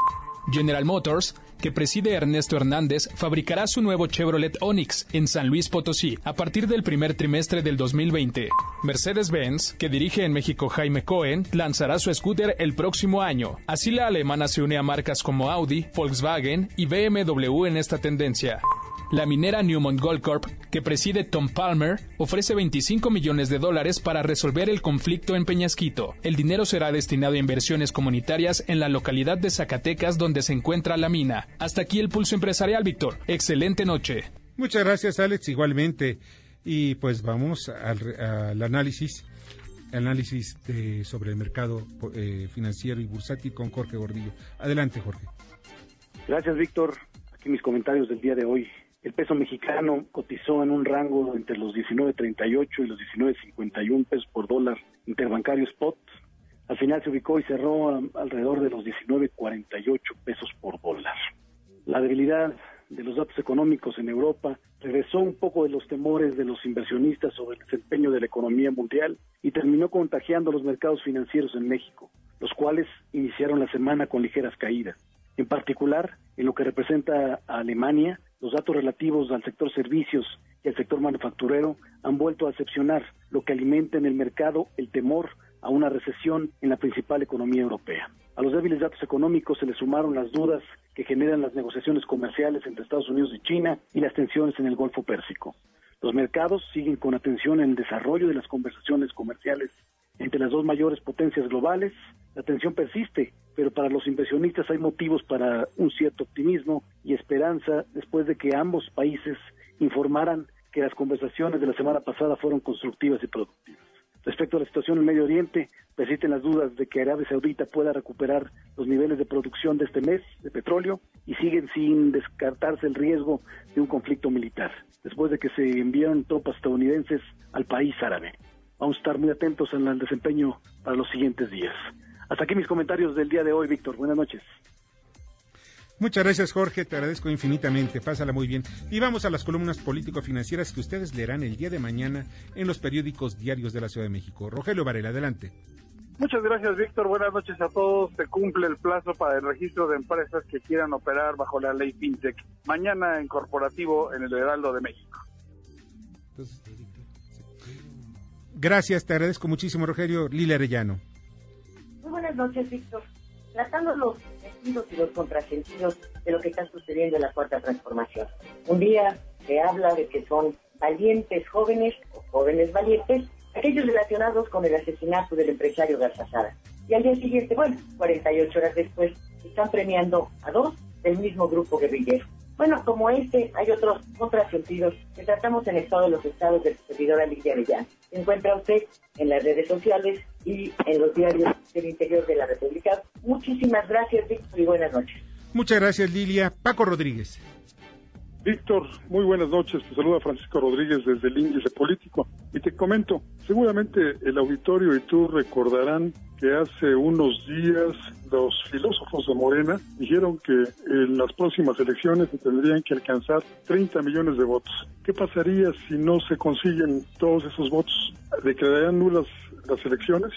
General Motors, que preside Ernesto Hernández, fabricará su nuevo Chevrolet Onix en San Luis Potosí a partir del primer trimestre del 2020. Mercedes-Benz, que dirige en México Jaime Cohen, lanzará su scooter el próximo año. Así la alemana se une a marcas como Audi, Volkswagen y BMW en esta tendencia. La minera Newmont Goldcorp, que preside Tom Palmer, ofrece 25 millones de dólares para resolver el conflicto en Peñasquito. El dinero será destinado a inversiones comunitarias en la localidad de Zacatecas donde se encuentra la mina. Hasta aquí el pulso empresarial, Víctor. Excelente noche. Muchas gracias, Alex, igualmente. Y pues vamos al, análisis análisis sobre el mercado eh, financiero y bursátil con Jorge Gordillo. Adelante, Jorge. Gracias, Víctor. Aquí mis comentarios del día de hoy. El peso mexicano cotizó en un rango entre los 19.38 y los 19.51 pesos por dólar interbancario spot. Al final se ubicó y cerró alrededor de los 19.48 pesos por dólar. La debilidad de los datos económicos en Europa regresó un poco de los temores de los inversionistas sobre el desempeño de la economía mundial y terminó contagiando los mercados financieros en México, los cuales iniciaron la semana con ligeras caídas. En particular, en lo que representa a Alemania, los datos relativos al sector servicios y al sector manufacturero han vuelto a decepcionar, lo que alimenta en el mercado el temor a una recesión en la principal economía europea. A los débiles datos económicos se le sumaron las dudas que generan las negociaciones comerciales entre Estados Unidos y China y las tensiones en el Golfo Pérsico. Los mercados siguen con atención en el desarrollo de las conversaciones comerciales entre las dos mayores potencias globales. La tensión persiste, pero para los inversionistas hay motivos para un cierto optimismo y esperanza después de que ambos países informaran que las conversaciones de la semana pasada fueron constructivas y productivas. Respecto a la situación en Medio Oriente, persisten las dudas de que Arabia Saudita pueda recuperar los niveles de producción de este mes de petróleo y siguen sin descartarse el riesgo de un conflicto militar, después de que se enviaron tropas estadounidenses al país árabe. Vamos a estar muy atentos en el desempeño para los siguientes días. Hasta aquí mis comentarios del día de hoy, Víctor. Buenas noches. Muchas gracias, Jorge. Te agradezco infinitamente. Pásala muy bien. Y vamos a las columnas político-financieras que ustedes leerán el día de mañana en los periódicos diarios de la Ciudad de México. Rogelio Varela, adelante. Muchas gracias, Víctor. Buenas noches a todos. Se cumple el plazo para el registro de empresas que quieran operar bajo la ley FinTech. Mañana en corporativo en el Heraldo de México. Gracias, te agradezco muchísimo, Rogelio. Lila Arellano. Muy buenas noches, Víctor. Tratando los y los contrasentidos de lo que está sucediendo en la cuarta transformación. Un día se habla de que son valientes jóvenes o jóvenes valientes aquellos relacionados con el asesinato del empresario Garzazada. Y al día siguiente, bueno, 48 horas después, están premiando a dos del mismo grupo guerrillero. Bueno, como este, hay otros contrasentidos que tratamos en el de los estados del servidor Alicia Arellano. Se encuentra usted en las redes sociales y en los diarios del interior de la República. Muchísimas gracias, Víctor, y buenas noches. Muchas gracias, Lilia. Paco Rodríguez. Víctor, muy buenas noches. Te saluda Francisco Rodríguez desde el Índice Político. Y te comento, seguramente el auditorio y tú recordarán que hace unos días los filósofos de Morena dijeron que en las próximas elecciones se tendrían que alcanzar 30 millones de votos. ¿Qué pasaría si no se consiguen todos esos votos? ¿Declararían nulas las elecciones?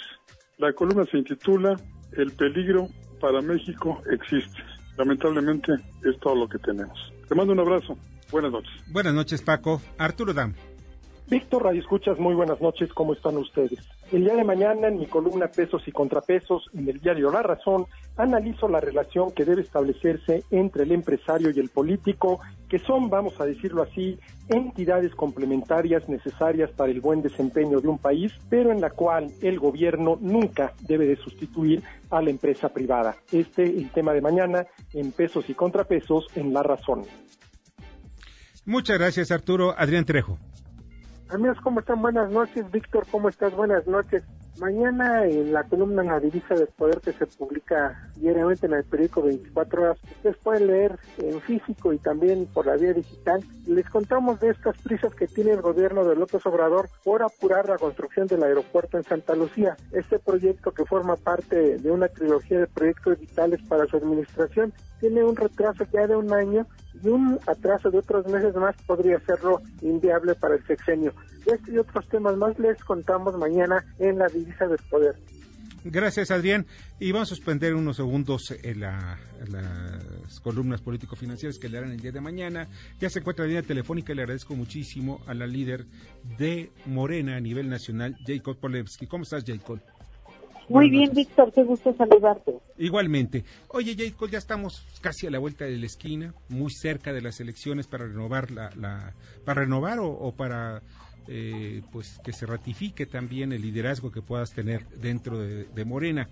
La columna se intitula El peligro para México existe. Lamentablemente es todo lo que tenemos. Te mando un abrazo. Buenas noches. Buenas noches, Paco. Arturo Dam. Víctor Radio Escuchas, muy buenas noches, ¿cómo están ustedes? El día de mañana, en mi columna Pesos y Contrapesos, en el diario La Razón, analizo la relación que debe establecerse entre el empresario y el político, que son, vamos a decirlo así, entidades complementarias necesarias para el buen desempeño de un país, pero en la cual el gobierno nunca debe de sustituir a la empresa privada. Este el tema de mañana en Pesos y Contrapesos en La Razón. Muchas gracias, Arturo. Adrián Trejo. Amigos, ¿cómo están? Buenas noches. Víctor, ¿cómo estás? Buenas noches. Mañana en la columna La Divisa del Poder que se publica diariamente en el periódico 24 horas, ustedes pueden leer en físico y también por la vía digital. Les contamos de estas prisas que tiene el gobierno de López Obrador por apurar la construcción del aeropuerto en Santa Lucía. Este proyecto que forma parte de una trilogía de proyectos vitales para su administración tiene un retraso ya de un año y un atraso de otros meses más podría hacerlo inviable para el sexenio. Este y otros temas más les contamos mañana en la Divisa del Poder. Gracias, Adrián. Y vamos a suspender unos segundos en, las columnas político-financieras que le harán el día de mañana. Ya se encuentra en línea telefónica y le agradezco muchísimo a la líder de Morena a nivel nacional, Jacob Polewski. ¿Cómo estás, Jacob? Muy bien, Víctor, qué gusto saludarte. Igualmente. Oye, Jacob, ya estamos casi a la vuelta de la esquina, muy cerca de las elecciones para renovar la, la para renovar o, para eh, pues que se ratifique también el liderazgo que puedas tener dentro de, Morena.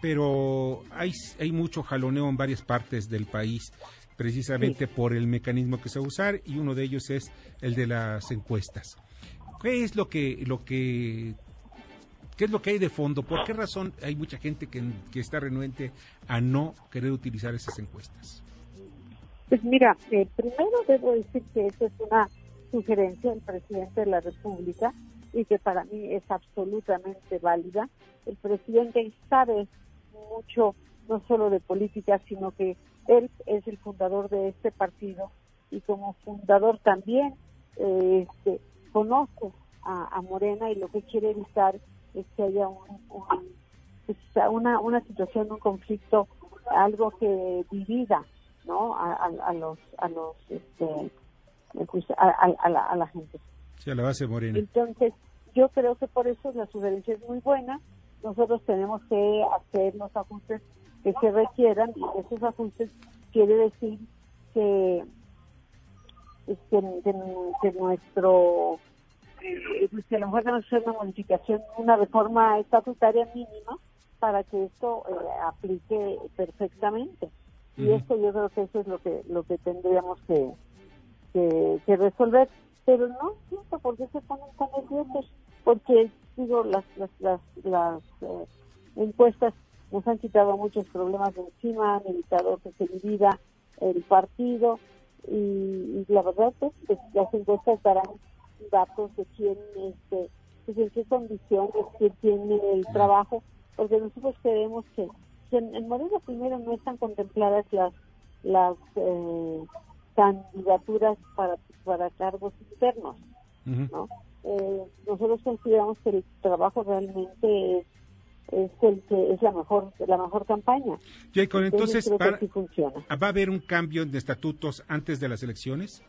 Pero hay, hay mucho jaloneo en varias partes del país precisamente por el mecanismo que se va a usar y uno de ellos es el de las encuestas. ¿Qué es lo que, lo que ¿Qué es lo que hay de fondo? ¿Por qué razón hay mucha gente que, está renuente a no querer utilizar esas encuestas? Pues mira, eh, primero debo decir que esa es una sugerencia del presidente de la República y que para mí es absolutamente válida. El presidente sabe mucho, no solo de política, sino que él es el fundador de este partido y como fundador también eh, este, conoce a, a Morena y lo que quiere evitar es que haya pues, una, una situación, un conflicto, algo que divida ¿no? a, los, a los este, pues, a, la, a la gente. Sí, a la base morena. Entonces, yo creo que por eso la sugerencia es muy buena. Nosotros tenemos que hacer los ajustes que se requieran y esos ajustes quiere decir que, este, que nuestro eh, pues que a lo mejor que hacer una modificación, una reforma estatutaria mínima para que esto eh, aplique perfectamente. Y esto yo creo que eso es lo que lo que tendríamos que, que, resolver. Pero no siento por qué se ponen tan nerviosos, porque digo, las, las, las, las eh, encuestas nos han quitado muchos problemas de encima, han evitado que se divida el partido y, la verdad es que las encuestas darán datos de quién, este, pues en qué condiciones, quién tiene el trabajo, porque nosotros creemos que, en, Moreno primero no están contempladas las las eh, candidaturas para, para cargos internos, ¿no? Eh, nosotros consideramos que el trabajo realmente es es el que es la mejor la mejor campaña. Jacob, entonces, ¿va a haber un cambio de estatutos antes de las elecciones?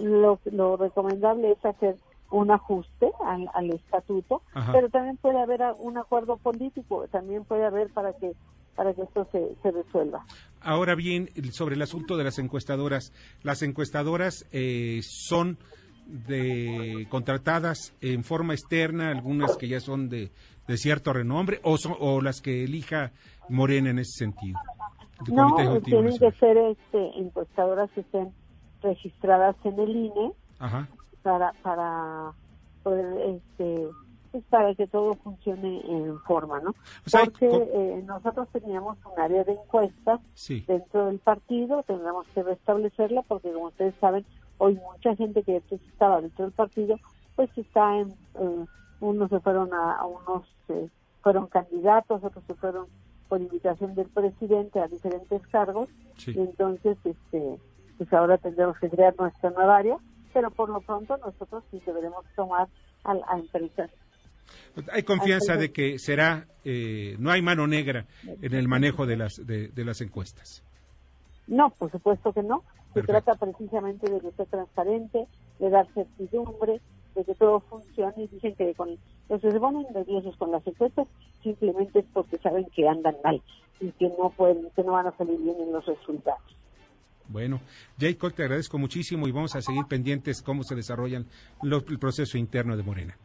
Bueno, lo, recomendable es hacer un ajuste al, estatuto, pero también puede haber un acuerdo político, también puede haber para que para que esto se, se resuelva. Ahora bien, sobre el asunto de las encuestadoras, las encuestadoras eh, son de contratadas en forma externa, algunas que ya son de de cierto renombre o, o las que elija Morena en ese sentido? No, tienen que ser este, encuestadoras que estén registradas en el INE para para poder este pues, para que todo funcione en forma, ¿no? Porque eh, nosotros teníamos un área de encuestas dentro del partido, tendremos que restablecerla porque como ustedes saben, hoy mucha gente que estaba dentro del partido pues está en unos se fueron a, unos eh, fueron candidatos, otros se fueron por invitación del presidente a diferentes cargos. Y entonces este pues ahora tendremos que crear nuestra nueva área, pero por lo pronto nosotros sí deberemos tomar a, a empresas. Hay confianza de que será, eh, no hay mano negra en el manejo de las, de, las encuestas. No, por supuesto que no. Se trata precisamente de que sea transparente, de dar certidumbre, de que todo funcione y dicen que con los se ponen nerviosos con las encuestas simplemente es porque saben que andan mal y que no pueden, que no van a salir bien en los resultados. Bueno, Jacob, te agradezco muchísimo y vamos a seguir pendientes cómo se desarrollan los, el proceso interno de Morena.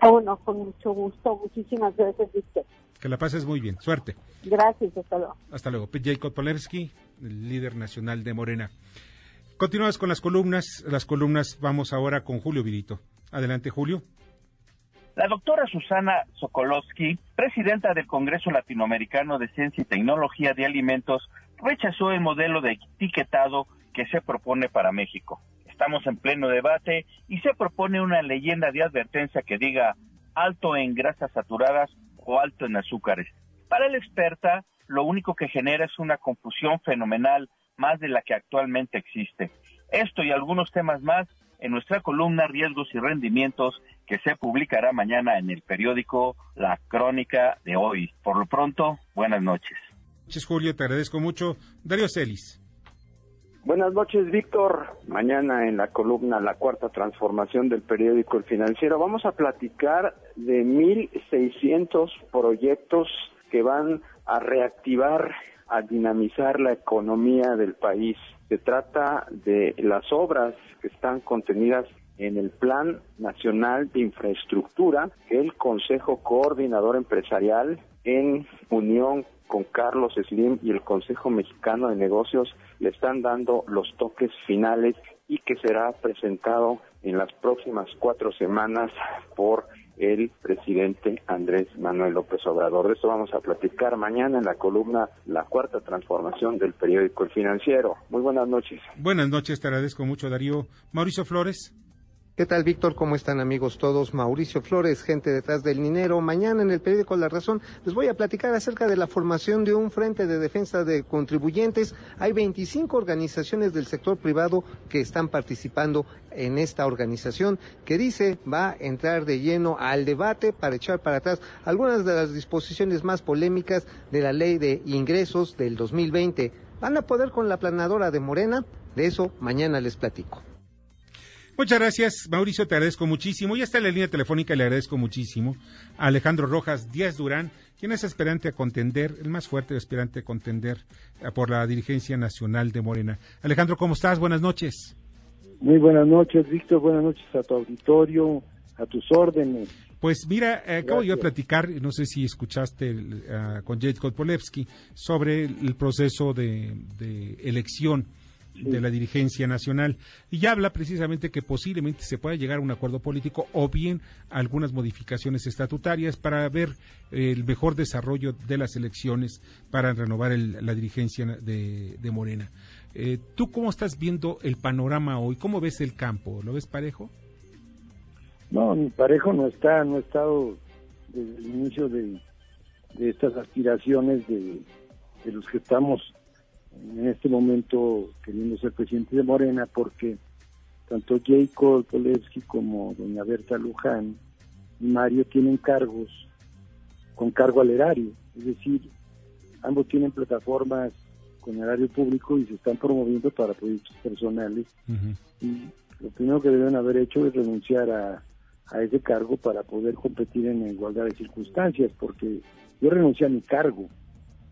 Ah, bueno, con mucho gusto. Muchísimas gracias, Víctor. Que la pases muy bien. Suerte. Gracias, hasta luego. Hasta luego. Jacob Polersky, el líder nacional de Morena. Continuamos con las columnas. Las columnas vamos ahora con Julio Virito. Adelante, Julio. La doctora Susana Sokolowski, presidenta del Congreso Latinoamericano de Ciencia y Tecnología de Alimentos, rechazó el modelo de etiquetado que se propone para México. Estamos en pleno debate y se propone una leyenda de advertencia que diga alto en grasas saturadas o alto en azúcares. Para la experta, lo único que genera es una confusión fenomenal más de la que actualmente existe. Esto y algunos temas más en nuestra columna Riesgos y Rendimientos que se publicará mañana en el periódico La Crónica de hoy. Por lo pronto, buenas noches. Noches, Julio, te agradezco mucho. Darío Celis. Buenas noches, Víctor. Mañana en la columna La Cuarta Transformación del periódico El Financiero vamos a platicar de 1.600 proyectos que van a reactivar a dinamizar la economía del país. Se trata de las obras que están contenidas en el Plan Nacional de Infraestructura el Consejo Coordinador Empresarial en unión con Carlos Slim y el Consejo Mexicano de Negocios le están dando los toques finales y que será presentado en las próximas cuatro semanas por el presidente Andrés Manuel López Obrador. De esto vamos a platicar mañana en la columna La Cuarta Transformación del periódico El Financiero. Muy buenas noches. Buenas noches, te agradezco mucho, Darío. Mauricio Flores. ¿Qué tal, Víctor? ¿Cómo están, amigos todos? Mauricio Flores, gente detrás del minero. Mañana en el periódico La Razón les voy a platicar acerca de la formación de un frente de defensa de contribuyentes. Hay 25 organizaciones del sector privado que están participando en esta organización que dice va a entrar de lleno al debate para echar para atrás algunas de las disposiciones más polémicas de la ley de ingresos del 2020. ¿Van a poder con la planadora de Morena? De eso mañana les platico. Muchas gracias, Mauricio, te agradezco muchísimo. Ya está en la línea telefónica le agradezco muchísimo a Alejandro Rojas Díaz Durán, quien es aspirante a contender, el más fuerte aspirante a contender eh, por la dirigencia nacional de Morena. Alejandro, ¿cómo estás? Buenas noches. Muy buenas noches, Víctor. Buenas noches a tu auditorio, a tus órdenes. Pues mira, eh, acabo yo de platicar, no sé si escuchaste uh, con Jade Polevsky, sobre el proceso de elección de la dirigencia nacional. Y ya habla precisamente que posiblemente se pueda llegar a un acuerdo político o bien algunas modificaciones estatutarias para ver el mejor desarrollo de las elecciones para renovar la dirigencia de, Morena. Eh, ¿Tú cómo estás viendo el panorama hoy? ¿Cómo ves el campo? ¿Lo ves parejo? No, mi parejo no está, no ha estado desde el inicio de, estas aspiraciones de, los que estamos en este momento queriendo ser presidente de Morena, porque tanto Jacob Polewski como doña Berta Luján y Mario tienen cargos con cargo al erario, es decir, ambos tienen plataformas con erario público y se están promoviendo para proyectos personales. Y lo primero que deben haber hecho es renunciar a, a ese cargo para poder competir en igualdad de circunstancias, porque yo renuncié a mi cargo,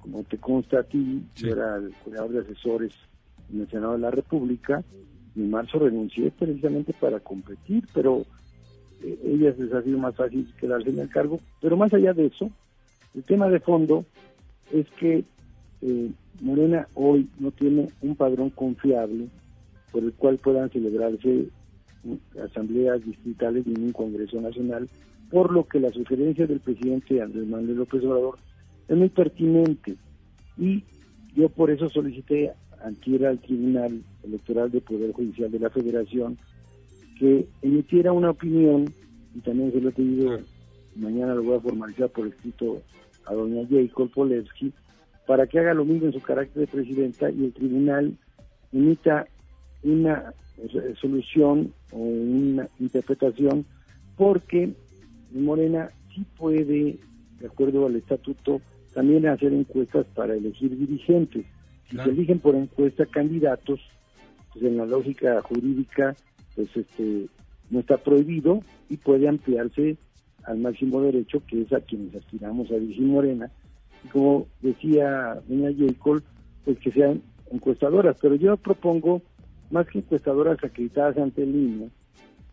como te consta a ti, yo era el cuidador de asesores en el Senado de la República, y en marzo renuncié precisamente para competir, pero eh, ellas les ha sido más fácil quedarse en el cargo, pero más allá de eso, el tema de fondo es que eh, Morena hoy no tiene un padrón confiable por el cual puedan celebrarse asambleas distritales ni un Congreso Nacional, por lo que la sugerencia del presidente Andrés Manuel López Obrador es muy pertinente. Y yo por eso solicité antier al Tribunal Electoral de Poder Judicial de la Federación que emitiera una opinión y también se lo he pedido, mañana lo voy a formalizar por escrito a doña Jacob Polewski, para que haga lo mismo en su carácter de presidenta y el tribunal emita una solución o una interpretación porque Morena sí puede, de acuerdo al estatuto, también hacer encuestas para elegir dirigentes. Si se eligen por encuesta candidatos, pues en la lógica jurídica, pues este no está prohibido y puede ampliarse al máximo derecho, que es a quienes aspiramos a dirigir Morena. Y como decía doña Jacob, pues que sean encuestadoras. Pero yo propongo más que encuestadoras acreditadas ante el INE,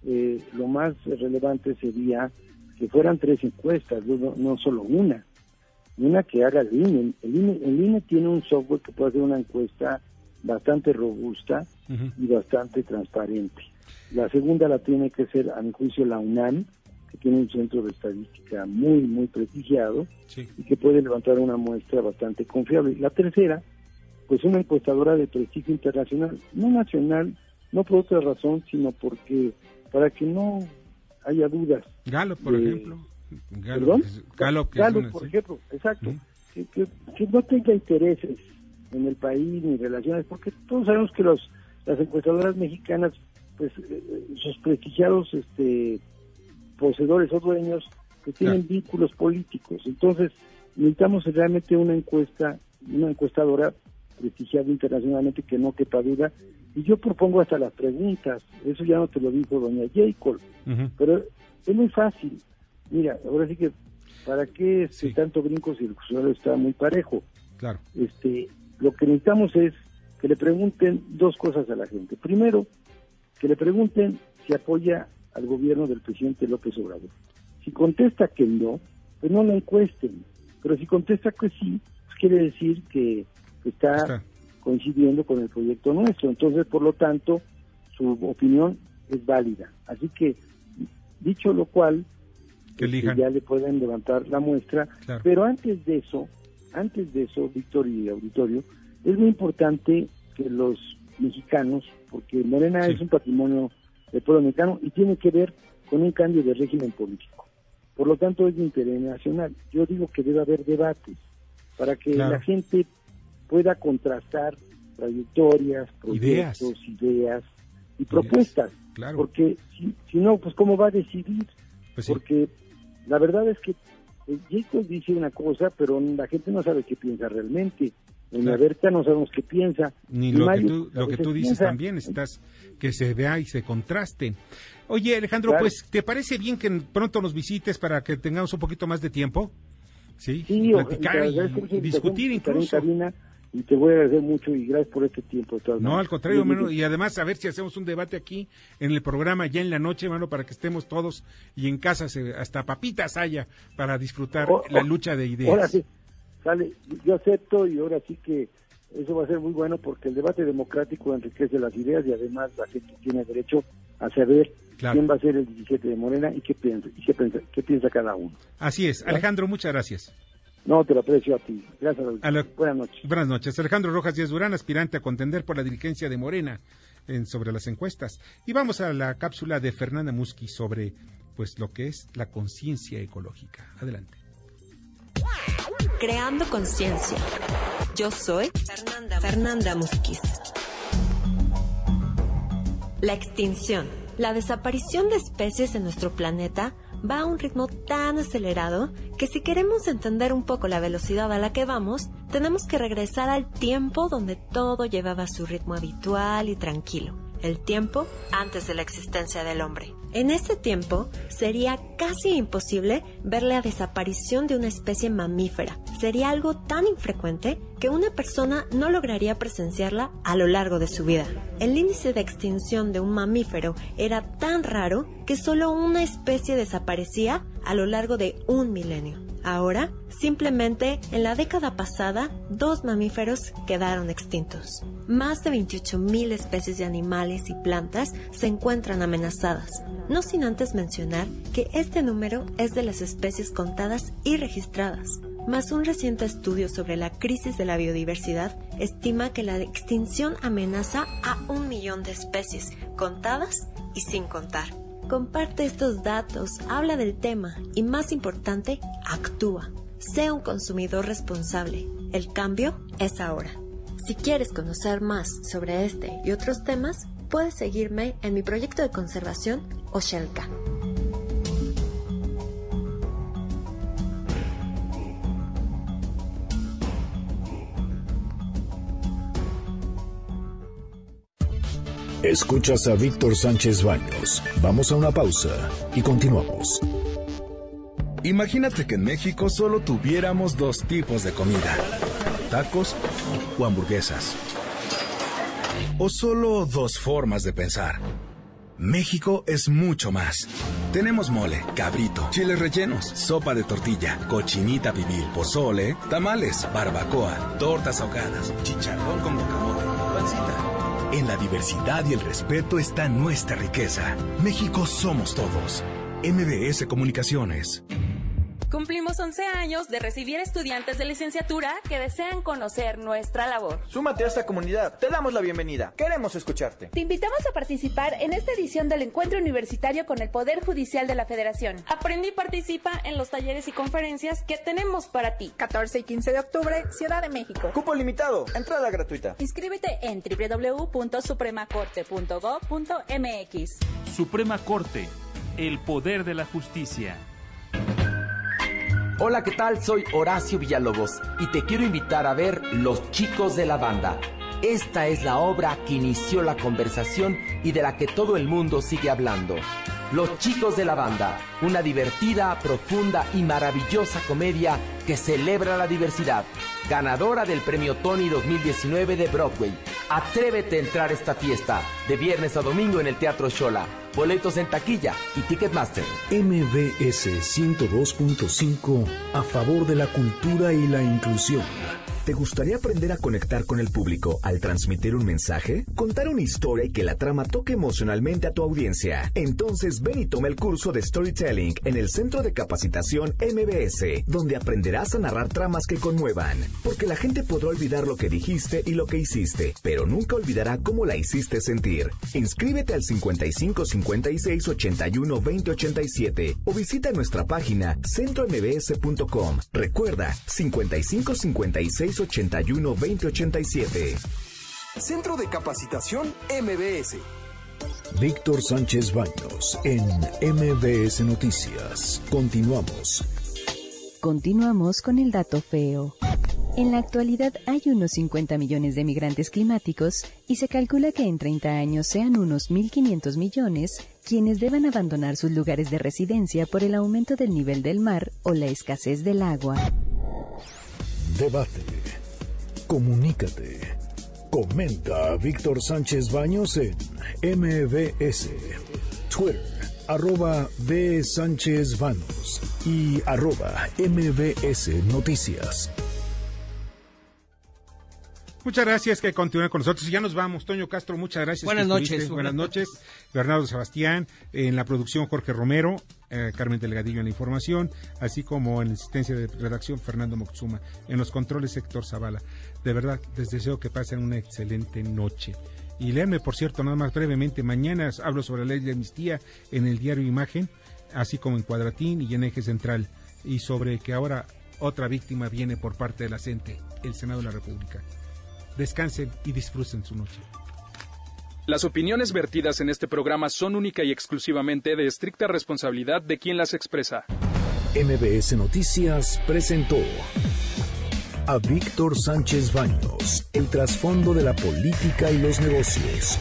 eh, lo más relevante sería que fueran tres encuestas, no, solo una. Una que haga el INE. el INE. El INE tiene un software que puede hacer una encuesta bastante robusta y bastante transparente. La segunda la tiene que ser, a mi juicio, la UNAM, que tiene un centro de estadística muy, muy prestigiado y que puede levantar una muestra bastante confiable. La tercera pues una encuestadora de prestigio internacional, no nacional, no por otra razón, sino porque para que no haya dudas. Galo, por ejemplo. Galo, por ejemplo, exacto. que, que, no tenga intereses en el país ni relaciones, porque todos sabemos que los las encuestadoras mexicanas, pues eh, sus prestigiados este poseedores o dueños que tienen vínculos políticos. Entonces, necesitamos realmente una encuesta, una encuestadora prestigiado internacionalmente que no quepa duda. Y yo propongo hasta las preguntas, eso ya no te lo dijo doña Jacob, pero es muy fácil. Mira, ahora sí que, ¿para qué este tanto brinco si el suelo está muy parejo? Claro. Este, lo que necesitamos es que le pregunten dos cosas a la gente. Primero, que le pregunten si apoya al gobierno del presidente López Obrador. Si contesta que no, pues no lo encuesten. Pero si contesta que sí, pues quiere decir que está, coincidiendo con el proyecto nuestro. Entonces, por lo tanto, su opinión es válida. Así que, dicho lo cual, este, ya le pueden levantar la muestra. Pero antes de eso, antes de eso, Víctor y Auditorio, es muy importante que los mexicanos, porque Morena es un patrimonio del pueblo mexicano y tiene que ver con un cambio de régimen político. Por lo tanto, es de interés nacional. Yo digo que debe haber debates para que la gente pueda contrastar trayectorias, proyectos, ideas, y propuestas. Porque si, si, no, pues cómo va a decidir. Pues Porque la verdad es que eh, Jacob dice una cosa, pero la gente no sabe qué piensa realmente. En la Berta no sabemos qué piensa. Ni lo, que tú, lo que tú dices también, estás que se vea y se contraste. Oye, Alejandro, pues, ¿te parece bien que pronto nos visites para que tengamos un poquito más de tiempo? Sí, platicar y, discutir incluso y te voy a agradecer mucho y gracias por este tiempo. no, al contrario, hermano, y además a ver si hacemos un debate aquí en el programa ya en la noche, hermano, para que estemos todos y en casa hasta papitas haya para disfrutar la lucha de ideas. Ahora sí, sale, yo acepto y ahora sí que Eso va a ser muy bueno porque el debate democrático enriquece las ideas y además la gente tiene derecho a saber quién va a ser el 17 de Morena y qué piensa, y qué piensa, qué piensa cada uno. Así es. Alejandro, muchas gracias. No, te lo aprecio a ti. Gracias. Buenas noches. Buenas noches. Alejandro Rojas Díaz Durán, aspirante a contender por la dirigencia de Morena en, sobre las encuestas. Y vamos a la cápsula de Fernanda Musqui sobre pues lo que es la conciencia ecológica. Adelante. Creando conciencia. Yo soy Fernanda, Fernanda Musquiz. La extinción, la desaparición de especies en nuestro planeta va a un ritmo tan acelerado que si queremos entender un poco la velocidad a la que vamos, tenemos que regresar al tiempo donde todo llevaba su ritmo habitual y tranquilo, el tiempo antes de la existencia del hombre. En ese tiempo sería casi imposible ver la desaparición de una especie mamífera. Sería algo tan infrecuente que una persona no lograría presenciarla a lo largo de su vida. El índice de extinción de un mamífero era tan raro que solo una especie desaparecía a lo largo de un milenio. Ahora, simplemente en la década pasada, dos mamíferos quedaron extintos. Más de 28.000 especies de animales y plantas se encuentran amenazadas, no sin antes mencionar que este número es de las especies contadas y registradas. Más un reciente estudio sobre la crisis de la biodiversidad estima que la extinción amenaza a un millón de especies, contadas y sin contar. Comparte estos datos, habla del tema y más importante, actúa. Sea un consumidor responsable. El cambio es ahora. Si quieres conocer más sobre este y otros temas, puedes seguirme en mi proyecto de conservación Oshelka. Escuchas a Víctor Sánchez Baños. Vamos a una pausa y continuamos. Imagínate que en México solo tuviéramos dos tipos de comida, tacos o hamburguesas. O solo dos formas de pensar. México es mucho más. Tenemos mole, cabrito, chiles rellenos, sopa de tortilla, cochinita pibil, pozole, tamales, barbacoa, tortas ahogadas, chicharrón con guacamole, pancita. En la diversidad y el respeto está nuestra riqueza. México somos todos. MBS Comunicaciones. Cumplimos 11 años de recibir estudiantes de licenciatura que desean conocer nuestra labor. Súmate a esta comunidad. Te damos la bienvenida. Queremos escucharte. Te invitamos a participar en esta edición del Encuentro Universitario con el Poder Judicial de la Federación. Aprende y participa en los talleres y conferencias que tenemos para ti. 14 y 15 de octubre, Ciudad de México. Cupo limitado. Entrada gratuita. Inscríbete en www.supremacorte.gov.mx. Suprema Corte. El poder de la justicia. Hola, ¿qué tal? Soy Horacio Villalobos y te quiero invitar a ver Los Chicos de la Banda. Esta es la obra que inició la conversación y de la que todo el mundo sigue hablando. Los Chicos de la Banda, una divertida, profunda y maravillosa comedia que celebra la diversidad. Ganadora del premio Tony 2019 de Broadway. Atrévete a entrar a esta fiesta de viernes a domingo en el Teatro Shola. Boletos en taquilla y Ticketmaster. MBS 102.5 a favor de la cultura y la inclusión. ¿Te gustaría aprender a conectar con el público al transmitir un mensaje? ¿Contar una historia y que la trama toque emocionalmente a tu audiencia? Entonces ven y toma el curso de Storytelling en el Centro de Capacitación MBS, donde aprenderás a narrar tramas que conmuevan. Porque la gente podrá olvidar lo que dijiste y lo que hiciste, pero nunca olvidará cómo la hiciste sentir. Inscríbete al 55 56 81 20 87 o visita nuestra página centrombs.com. Recuerda 55 56 81 2087. Centro de Capacitación MBS. Víctor Sánchez Baños en MBS Noticias. Continuamos. Continuamos con el dato feo. En la actualidad hay unos 50 millones de migrantes climáticos y se calcula que en 30 años sean unos 1.500 millones quienes deban abandonar sus lugares de residencia por el aumento del nivel del mar o la escasez del agua. Debate. Comunícate. Comenta a Víctor Sánchez Baños en MBS. Twitter, arroba B. Sánchez Baños y arroba MBS Noticias. Muchas gracias que continúen con nosotros. Ya nos vamos. Toño Castro, muchas gracias. Buenas noches. Buenas noches. Bernardo Sebastián, en la producción Jorge Romero, eh, Carmen Delgadillo en la información, así como en la asistencia de redacción Fernando Moxuma, en los controles Héctor Zavala. De verdad, les deseo que pasen una excelente noche. Y léanme, por cierto, nada más brevemente, mañana hablo sobre la ley de amnistía en el diario Imagen, así como en Cuadratín y en Eje Central, y sobre que ahora otra víctima viene por parte de la CENTE, el Senado de la República. Descansen y disfruten su noche. Las opiniones vertidas en este programa son única y exclusivamente de estricta responsabilidad de quien las expresa. MBS Noticias presentó a Víctor Sánchez Baños, el trasfondo de la política y los negocios